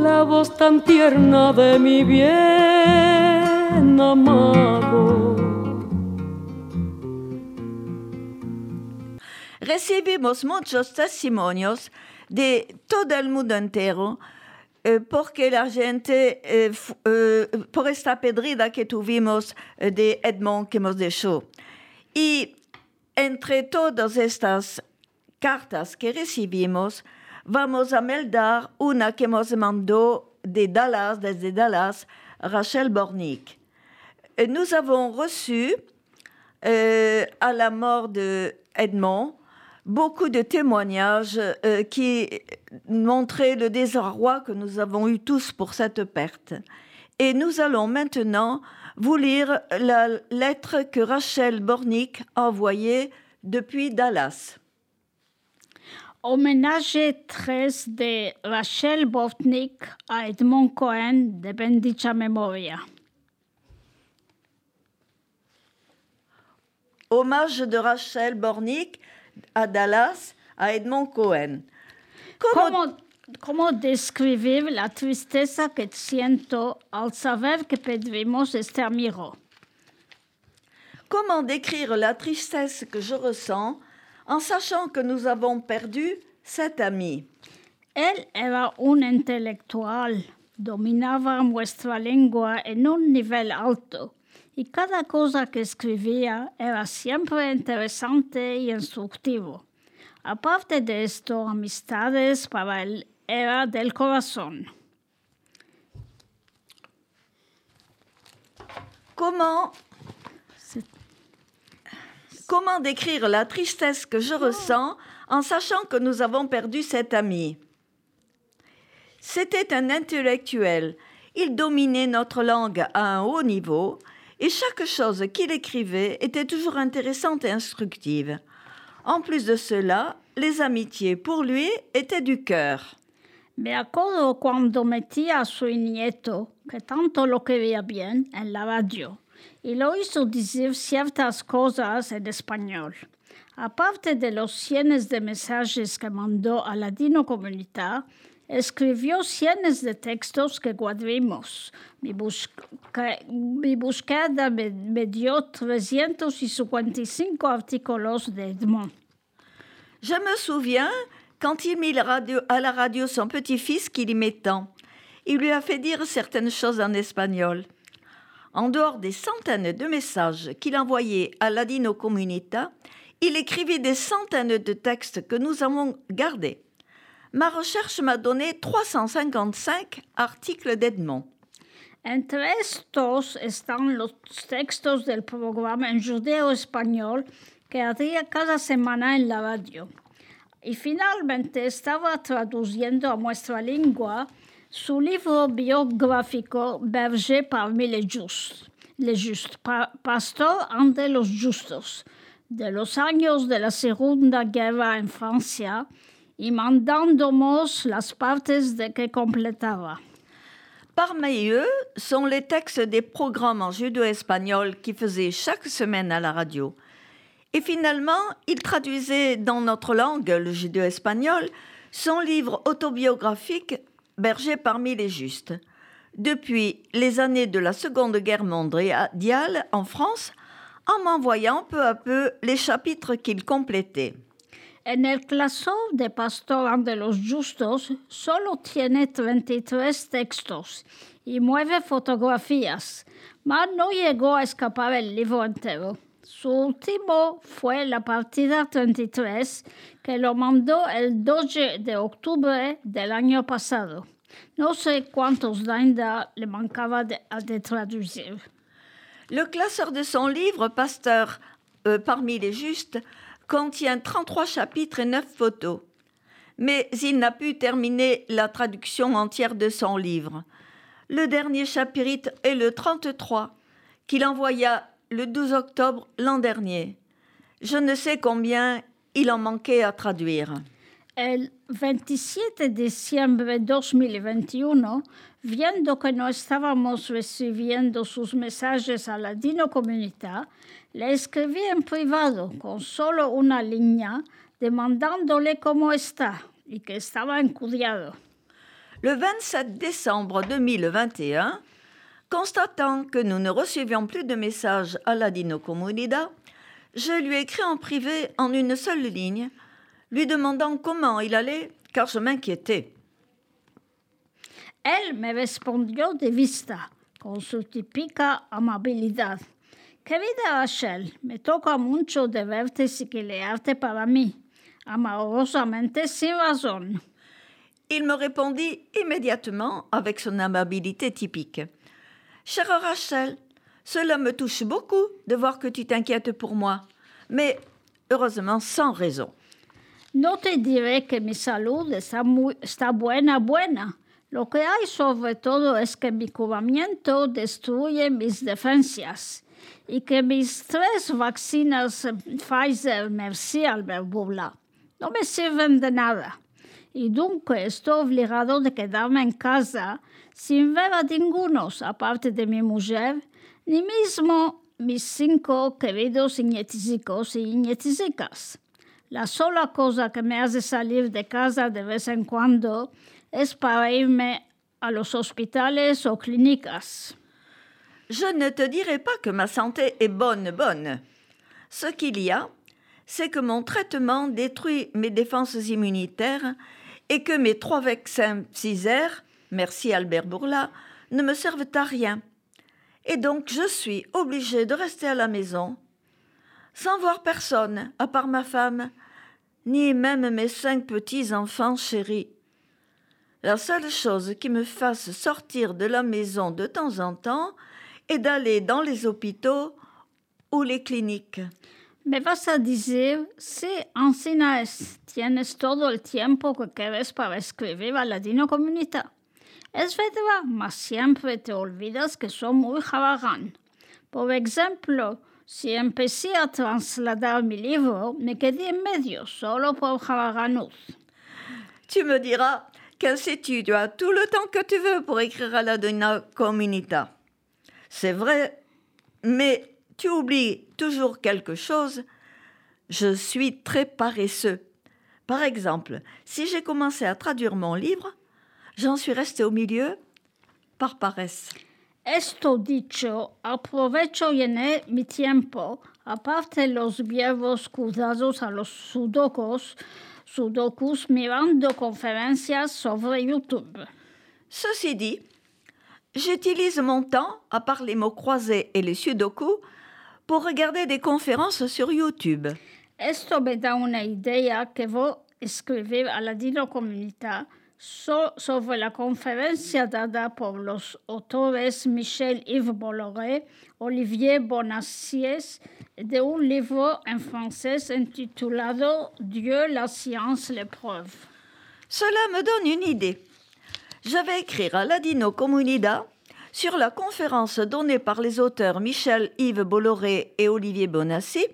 la voz tan tierna de mi bien amado. Recibimos muchos testimonios de todo el mundo entero eh, porque la gente, eh, eh, por esta pedrida que tuvimos de Edmond que hemos dejado. Y entre todas estas cartas que recibimos, vamos a meldar una que hemos mandado de Dallas, desde Dallas, Rachel Bornick. Nous avons reçu, euh, à la mort de Edmond, beaucoup de témoignages euh, qui montraient le désarroi que nous avons eu tous pour cette perte. Et nous allons maintenant vous lire la lettre que Rachel Bornick a envoyée depuis Dallas. Homenaje 13 de Rachel Botnik a Edmond Cohen de bendicha memoria. Hommage de Rachel Bornick à Dallas à Edmond Cohen. Comment- ¿Cómo, ¿Cómo describir la tristeza que siento al saber que perdimos este amigo? Comment décrire la tristesse que je ressens en sachant que nous avons perdu cet ami Él era un intelectual, dominaba nuestra lengua en un nivel alto y cada cosa que escribía era siempre interesante y instructivo. Aparte de esto, amistades para él era del corazón. Comment Comment décrire la tristesse que je ressens en sachant que nous avons perdu cet ami C'était un intellectuel. Il dominait notre langue à un haut niveau et chaque chose qu'il écrivait était toujours intéressante et instructive. En plus de cela, les amitiés pour lui étaient du cœur. Me acuerdo cuando metía a su nieto, que tanto lo quería bien, en la radio, y lo hizo decir ciertas cosas en español. Aparte de los cientos de mensajes que mandó a Ladino Comunidad, escribió cientos de textos que guardamos. Mi, busca- mi búsqueda me, me dio 355 artículos de Edmond. Je me souviens quand il mit la radio- à la radio son petit-fils qu'il aimait tant. Il lui a fait dire certaines choses en espagnol. En dehors des centaines de messages qu'il envoyait à Ladino Comunita, il écrivit des centaines de textes que nous avons gardés. Ma recherche m'a donné 355 articles d'Edmond. Entre estos están los textos del programa en judeo-español que hacía cada semana en la radio. Y finalmente estaba traduciendo a nuestra lengua su libro biográfico Berger parmi les justes, les justes, pa- pastor ante los justos, de los años de la Segunda Guerra en Francia, y mandándonos las partes de que completaba. Parmi eux sont les textes des programmes en judo-espagnol qu'il faisait chaque semaine à la radio. Et finalement, il traduisait dans notre langue, le judo-espagnol, son livre autobiographique Berger parmi les justes. Depuis les années de la Seconde Guerre mondiale en France, en m'envoyant peu à peu les chapitres qu'il complétait. En el claso de Pastor de los Justos solo tiene 33 textos y nueve fotografías, mas no llegó a escapar el libro entero. Su último fue la partida 33, que lo mandó el 12 de octubre del año pasado. No sé cuántos dainda le mancaba de, a de traducir. Le classeur de son livre, Pasteur euh, parmi les justes, contient 33 chapitres et 9 photos. Mais il n'a pu terminer la traduction entière de son livre. Le dernier chapitre est le 33, qu'il envoya le 12 octobre l'an dernier. Je ne sais combien il en manquait à traduire. El 27 de diciembre de 2021, viendo que no estábamos recibiendo sus mensajes a la Dino Comunidad, le escribí en privado con solo una línea demandándole cómo está y que estaba encuriado. Le 27 décembre 2021, constatant que nous ne recevions plus de messages à la Dino Comunidad, je lui ai écrit en privé en une seule ligne, lui demandant comment il allait, car je m'inquiétais. Él me respondió de vista, con su típica amabilidad. Querida Rachel, me toca mucho de verte siquilearte para mí, amorosamente sin razón. Il me répondit immédiatement avec son amabilité typique. Chère Rachel, cela me touche beaucoup de voir que tu t'inquiètes pour moi, mais heureusement sans raison. No te diré que mi salud está, muy, está buena, buena. Lo que hay sobre todo es que mi curamiento destruye mis defensas y que mis tres vacunas Pfizer, Merci, Albert Bourla, no me sirven de nada. Y dunque estoy obligado de quedarme en casa sin ver a ningunos, aparte de mi mujer, ni mismo mis cinco queridos iñetisicos y iñetisicas. La sola cosa que me hace salir de casa de vez en cuando es para irme a los hospitales o clínicas. Je ne te dirai pas que ma santé est bonne, bonne. Ce qu'il y a, c'est que mon traitement détruit mes défenses immunitaires et que mes trois vaccins Pfizer, merci Albert Bourla, ne me servent à rien. Et donc je suis obligée de rester à la maison, sans voir personne, à part ma femme, ni même mes cinq petits-enfants chéris. La seule chose qui me fasse sortir de la maison de temps en temps est d'aller dans les hôpitaux ou les cliniques. Me vas a sí, Ancina es, tienes todo el tiempo que quieres para escribir a Ladino Comunidad. Es verdad, mas siempre te olvidas que son muy jabagán. Por ejemplo, si empecé a trasladar mi libro, me quedé en medio, solo por jabaganud. Tu me diras qu'institut, tu as tout le temps que tu veux pour écrire à la Donna Comunita. C'est vrai, mais tu oublies toujours quelque chose. Je suis très paresseux. Par exemple, si j'ai commencé à traduire mon livre, j'en suis resté au milieu par paresse. Esto dicho, aprovecho llené mi tiempo, aparte los viejos cuidados a los sudokus, sudokus mirando conferencias sobre YouTube. Ceci dit, j'utilise mon temps, à part les mots croisés et les sudoku, pour regarder des conférences sur YouTube. Esto me da una idea que voy escribir a la Dino Comunidad so- sobre la conferencia dada por los autores Michel Yves Bolloré, Olivier Bonacieux, de un livre en français intitulado Dieu, la science, l'épreuve. Cela me donne une idée. Je vais écrire à Ladino Comunida sur la conférence donnée par les auteurs Michel Yves Bolloré et Olivier Bonassi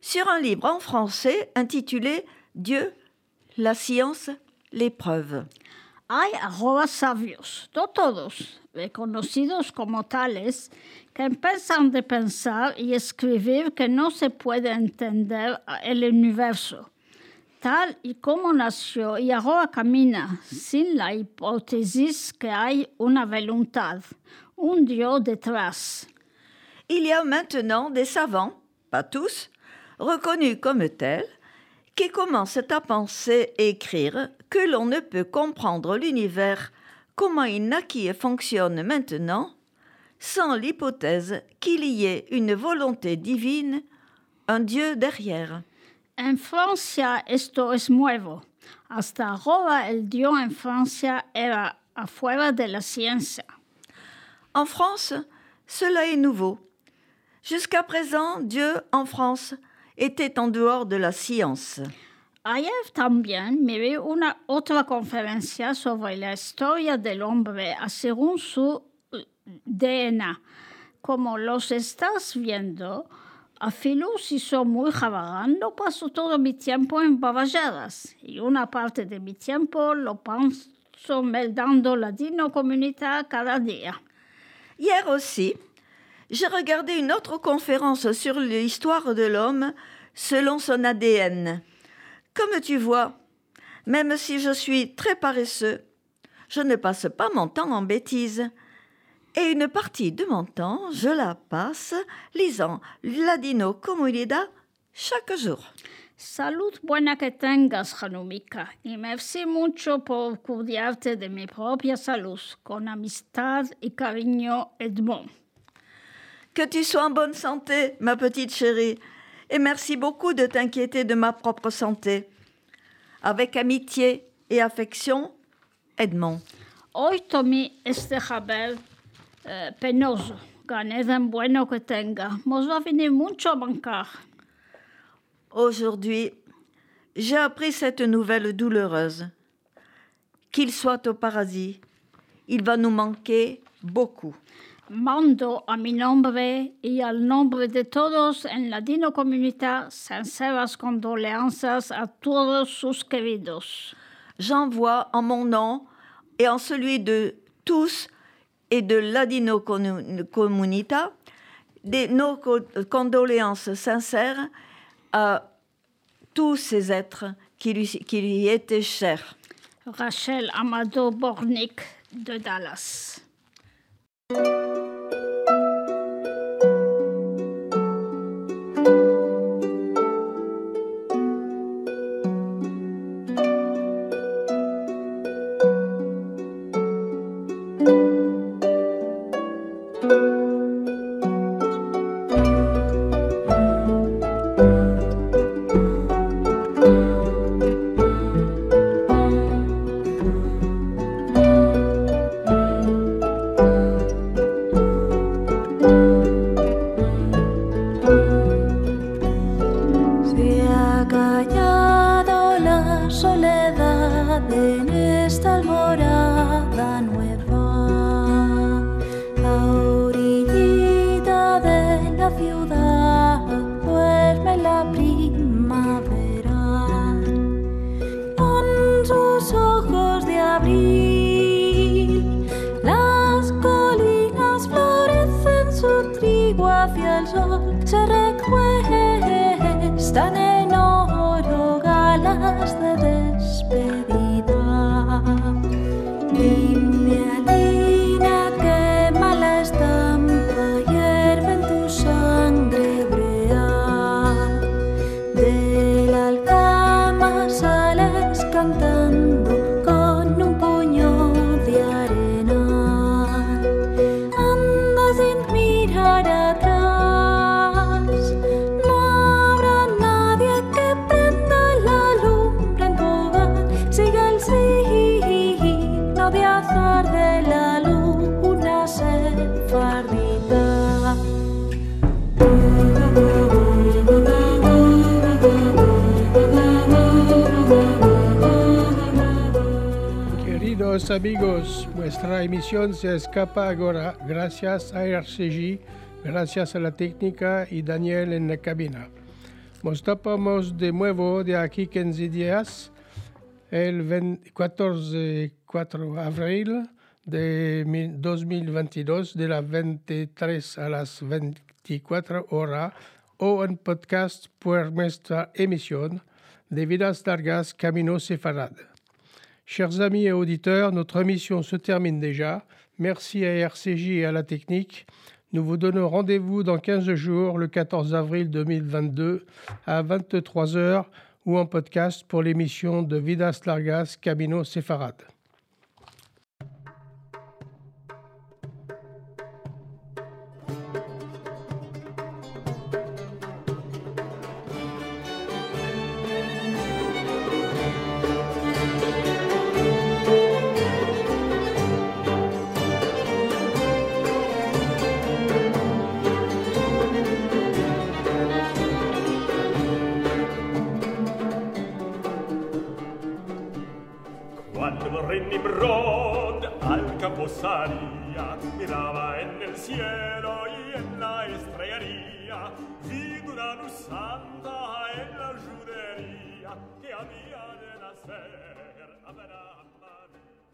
sur un livre en français intitulé Dieu, la science, l'épreuve. Hay arroba sabios, no todos, reconocidos como tales, que empiezan de pensar y escribir que no se puede entender el universo, tal y como nació y ahora camina, sin la hipótesis que hay una voluntad, un Dios detrás. Il y a maintenant des savants, pas tous, reconnus comme tels, qui commencent à penser et écrire que l'on ne peut comprendre l'univers comment il naquit et fonctionne maintenant? Sans l'hypothèse qu'il y ait une volonté divine, un Dieu derrière. En Francia esto es nuevo. Hasta ahora el Dios en Francia era afuera de la ciencia. En France, cela est nouveau. Jusqu'à présent, Dieu en France était en dehors de la science. Ayer también miré una otra conferencia sobre la historia del hombre según su eh, DNA, como los estás viendo, muy no paso todo mi tiempo en babajadas y una parte de mi tiempo lo paso meldando la dino comunidad cada día. Hier aussi, j'ai regardé une autre conférence sur l'histoire de l'homme selon son ADN. Comme tu vois, même si je suis très paresseux, je ne passe pas mon temps en bêtises. Et une partie de mon temps, je la passe lisant Ladino Comunidad chaque jour. Salud buena que tengas, Hanumika, y merci mucho por cuidarte de mi propia salud, con amistad y cariño, Edmond. Que tu sois en bonne santé, ma petite chérie, et merci beaucoup de t'inquiéter de ma propre santé. Avec amitié et affection, Edmond. Hoy tomé este jabel eh, penoso, tan bueno que tenga. Nos va a venir mucho a mancar. Aujourd'hui, j'ai appris cette nouvelle douloureuse. Qu'il soit au paradis, il va nous manquer beaucoup. Mando a mi nombre y al nombre de todos en la Dino Comunidad sinceras condoleanzas a todos sus queridos. J'envoie en mon nom et en celui de tous et de l'Adino Comunita des, nos condoléances sincères à tous ces êtres qui lui, qui lui étaient chers. Rachel Amado Bornik de Dallas. Música amigos, nuestra emisión se escapa ahora gracias a RCG, gracias a la técnica y Daniel en la cabina. Nos tapamos de nuevo de aquí 15 días, el 14 4 abril de 2022, de las 23 a las 24 horas, o en podcast por nuestra emisión de Vidas Largas Camino Sefarad. Chers amis et auditeurs, notre émission se termine déjà. Merci à RCJ et à la technique. Nous vous donnons rendez-vous dans 15 jours, le 14 avril 2022, à 23h ou en podcast pour l'émission de Vidas Largas Camino Sefarad. Santa en la judería que había de nacer. Habrá